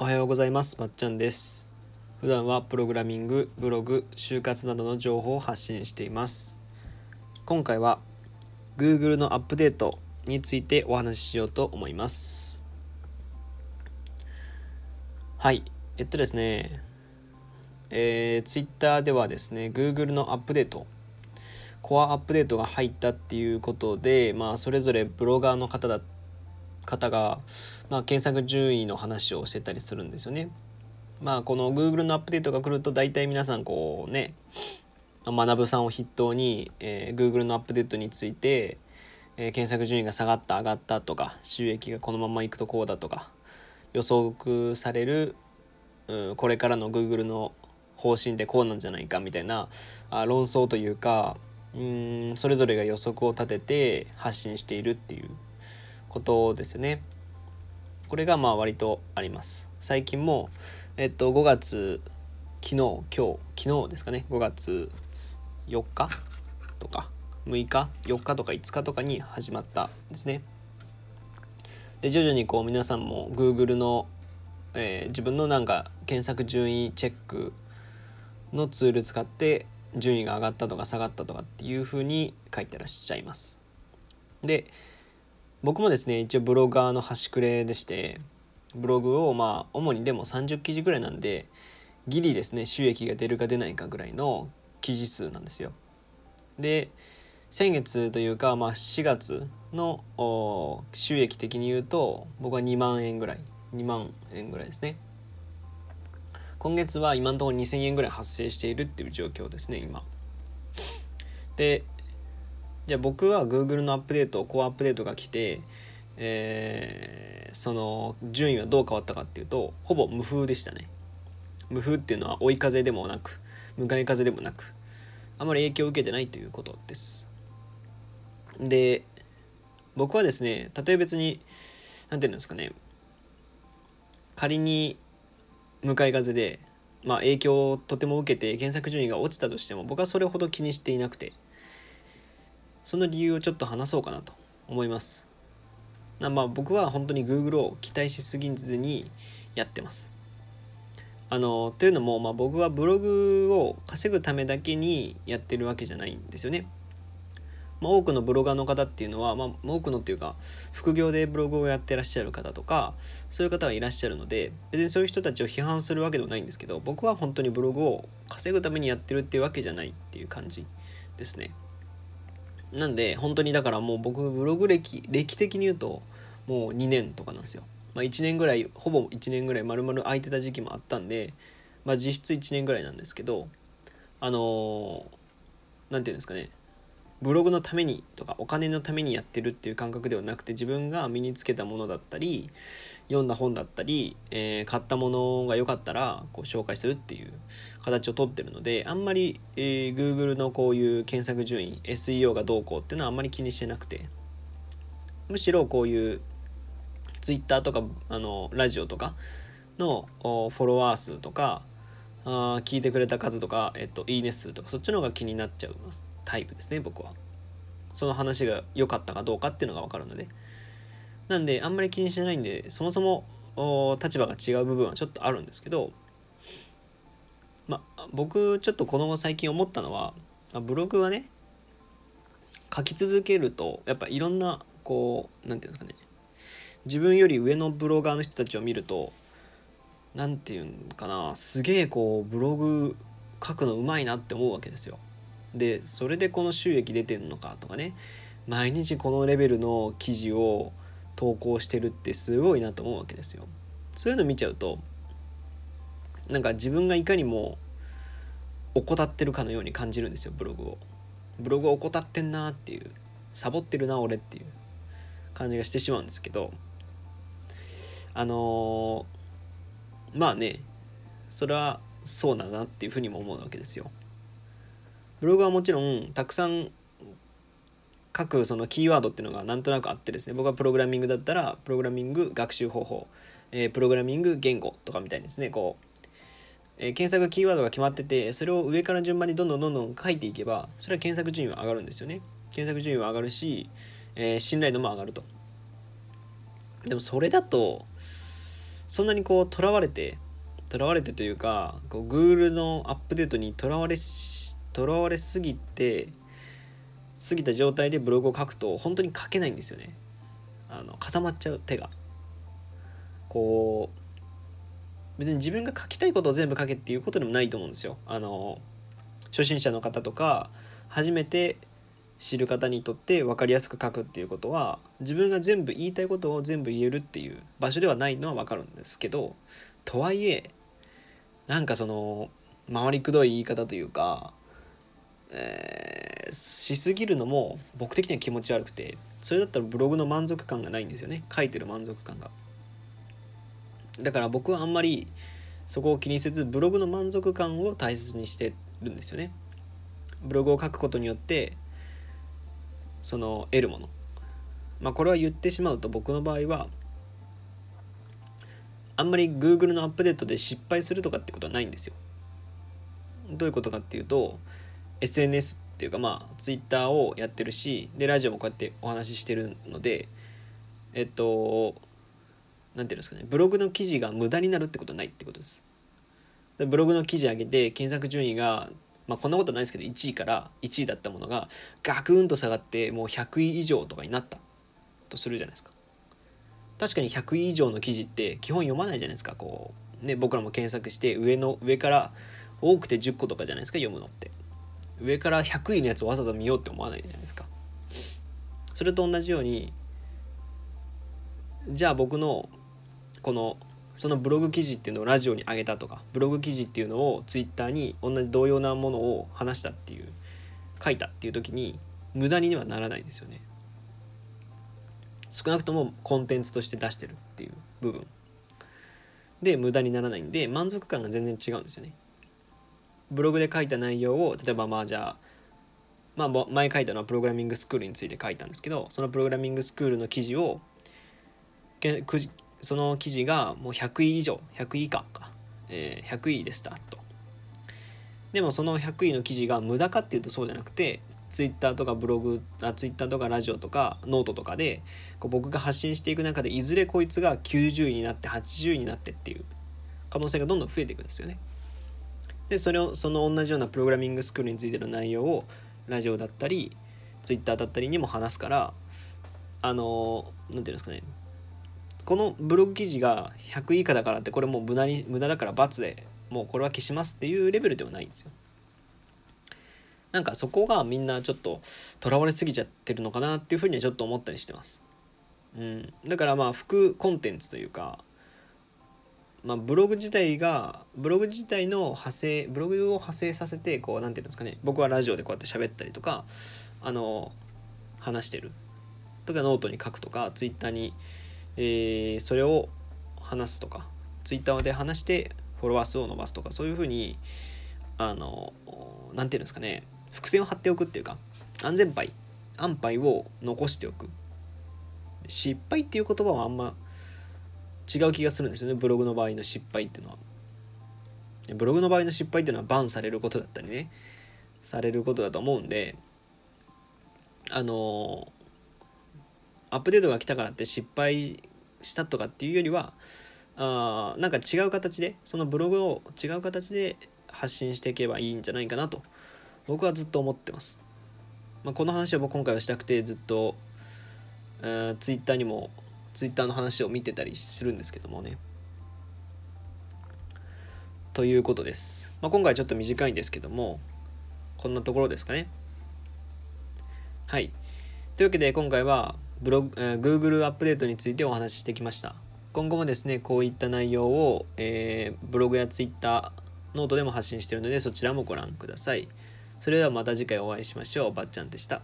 おはようございます。まっちゃんです。普段はプログラミングブログ就活などの情報を発信しています。今回は Google のアップデートについてお話ししようと思います。はい。えっとですね。えー、Twitter ではですね Google のアップデートコアアップデートが入ったっていうことで、まあ、それぞれブロガーの方だ方が、まあ、検索順位の話をしてたりするんですよね。まあこの Google のアップデートが来ると大体皆さんこうね学さんを筆頭に、えー、Google のアップデートについて、えー、検索順位が下がった上がったとか収益がこのままいくとこうだとか予測される、う、これからの Google の方針でこうなんじゃないかみたいなあ論争というかうんそれぞれが予測を立てて発信しているっていうことですよね。これがまあ割とあります。最近も、えっと、5月昨日今日昨日ですかね5月4日とか6日4日とか5日とかに始まったんですね。で徐々にこう皆さんも Google の、えー、自分のなんか検索順位チェックのツール使って順位が上がったとか下がったとかっていうふうに書いてらっしゃいます。で僕もですね一応ブロガーの端くれでしてブログをまあ主にでも30記事ぐらいなんでギリですね収益が出るか出ないかぐらいの記事数なんですよ。で先月というか、まあ、4月の収益的に言うと僕は2万円ぐらい2万円ぐらいですね。今月は今のところ2000円ぐらい発生しているっていう状況ですね今。でじゃあ僕は Google のアップデートコアアップデートが来て、えー、その順位はどう変わったかっていうとほぼ無風でしたね。無風っていうのは追い風でもなく向かい風でもなくあまり影響を受けてないということです。で僕はですね例え別に何て言うんですかね仮に向かい風で、まあ、影響をとても受けて検索順位が落ちたとしても僕はそれほど気にしていなくてその理由をちょっと話そうかなと思います。まあ僕は本当に Google を期待しすぎずにやってます。あのというのも、まあ、僕はブログを稼ぐためだけにやってるわけじゃないんですよね。まあ、多くのブロガーの方っていうのは、まあ、多くのっていうか副業でブログをやってらっしゃる方とかそういう方はいらっしゃるので別にそういう人たちを批判するわけでもないんですけど僕は本当にブログを稼ぐためにやってるっていうわけじゃないっていう感じですね。なんで本当にだからもう僕ブログ歴歴的に言うともう2年とかなんですよ。まあ、1年ぐらいほぼ1年ぐらい丸々空いてた時期もあったんで、まあ、実質1年ぐらいなんですけどあの何、ー、て言うんですかねブログのためにとかお金のためにやってるっていう感覚ではなくて自分が身につけたものだったり読んだ本だったり、えー、買ったものが良かったらこう紹介するっていう形をとってるのであんまり、えー、Google のこういう検索順位 SEO がどうこうっていうのはあんまり気にしてなくてむしろこういう Twitter とかあのラジオとかのフォロワー数とかあ聞いてくれた数とか、えっと、いいね数とかそっちの方が気になっちゃいます。タイプですね僕はその話が良かったかどうかっていうのが分かるのでなんであんまり気にしてないんでそもそも立場が違う部分はちょっとあるんですけどまあ僕ちょっとこの後最近思ったのはブログはね書き続けるとやっぱいろんなこう何て言うんですかね自分より上のブロガーの人たちを見ると何て言うんかなすげえこうブログ書くのうまいなって思うわけですよ。でそれでこの収益出てんのかとかね毎日このレベルの記事を投稿してるってすごいなと思うわけですよ。そういうの見ちゃうとなんか自分がいかにも怠ってるかのように感じるんですよブログを。ブログを怠ってんなっていうサボってるな俺っていう感じがしてしまうんですけどあのー、まあねそれはそうだなっていうふうにも思うわけですよ。ブログはもちろんたくさん書くそのキーワードっていうのがなんとなくあってですね。僕はプログラミングだったらプログラミング学習方法、えー、プログラミング言語とかみたいにですね。こう、えー、検索キーワードが決まっててそれを上から順番にどんどんどんどん書いていけばそれは検索順位は上がるんですよね。検索順位は上がるし、えー、信頼度も上がると。でもそれだとそんなにこうとらわれてとらわれてというかこう Google のアップデートにとらわれとらわれすぎて過ぎた状態でブログを書くと本当に書けないんですよね。あの固まっちゃう手が。こう別に自分が書きたいことを全部書けっていうことでもないと思うんですよ。あの初心者の方とか初めて知る方にとって分かりやすく書くっていうことは自分が全部言いたいことを全部言えるっていう場所ではないのは分かるんですけどとはいえなんかその回りくどい言い方というか、えー、しすぎるのも僕的には気持ち悪くてそれだったらブログの満足感がないんですよね書いてる満足感が。だから僕はあんまりそこを気にせずブログの満足感を大切にしてるんですよね。ブログを書くことによってその得るものまあこれは言ってしまうと僕の場合はあんまり Google のアップデートで失敗するとかってことはないんですよ。どういうことかっていうと SNS っていうかまあ Twitter をやってるしでラジオもこうやってお話ししてるのでえっと何ていうんですかねブログの記事が無駄になるってことはないってことです。でブログの記事上げて検索順位がまあこんなことないですけど1位から1位だったものがガクンと下がってもう100位以上とかになったとするじゃないですか。確かに100位以上の記事って基本読まないじゃないですかこう。ね僕らも検索して上の上から多くて10個とかじゃないですか読むのって。上から100位のやつをわざわざ見ようって思わないじゃないですか。それと同じようにじゃあ僕のこのそのブログ記事っていうのをラジオに上げたとかブログ記事っていうのをツイッターに同じ同様なものを話したっていう書いたっていう時に無駄にはならないですよね。少なくともコンテンツとして出してるっていう部分。で無駄にならないんで満足感が全然違うんですよね。ブログで書いた内容を例えばまあじゃあまあ前書いたのはプログラミングスクールについて書いたんですけどそのプログラミングスクールの記事をその記事がもう100位以上100位以下か、えー、100位でしたとでもその100位の記事が無駄かっていうとそうじゃなくてツイッターとかブログあツイッターとかラジオとかノートとかでこう僕が発信していく中でいずれこいつが90位になって80位になってっていう可能性がどんどん増えていくんですよね。でそれをその同じようなプログラミングスクールについての内容をラジオだったりツイッターだったりにも話すからあの何て言うんですかねこのブログ記事が100以下だからってこれもう無駄に無駄だからバツでもうこれは消しますっていうレベルではないんですよ。なんかそこがみんなちょっととらわれすぎちゃってるのかなっていうふうにはちょっと思ったりしてます。うん、だからまあ副コンテンツというか、まあ、ブログ自体がブログ自体の派生ブログを派生させてこう何て言うんですかね僕はラジオでこうやって喋ったりとかあの話してる。とかノートに書くとかツイッターにえー、それを話すとか Twitter で話してフォロワー数を伸ばすとかそういうふうにあの何て言うんですかね伏線を張っておくっていうか安全牌安牌を残しておく。失敗っていう言葉はあんま違う気がするんですよね。ブログの場合の失敗っていうのは。ブログの場合の失敗っていうのはバンされることだったりね。されることだと思うんであのアップデートが来たからって失敗したとかっていうよりはあなんか違う形でそのブログを違う形で発信していけばいいんじゃないかなと僕はずっと思ってます、まあ、この話を僕今回はしたくてずっと、えー、ツイッターにもツイッターの話を見てたりするんですけどもねということです、まあ、今回ちょっと短いんですけどもこんなところですかねはいというわけで今回はブログ、えー、Google アップデートについてお話ししてきました。今後もですね、こういった内容を、えー、ブログや Twitter、ノートでも発信しているので、そちらもご覧ください。それではまた次回お会いしましょう。ばっちゃんでした。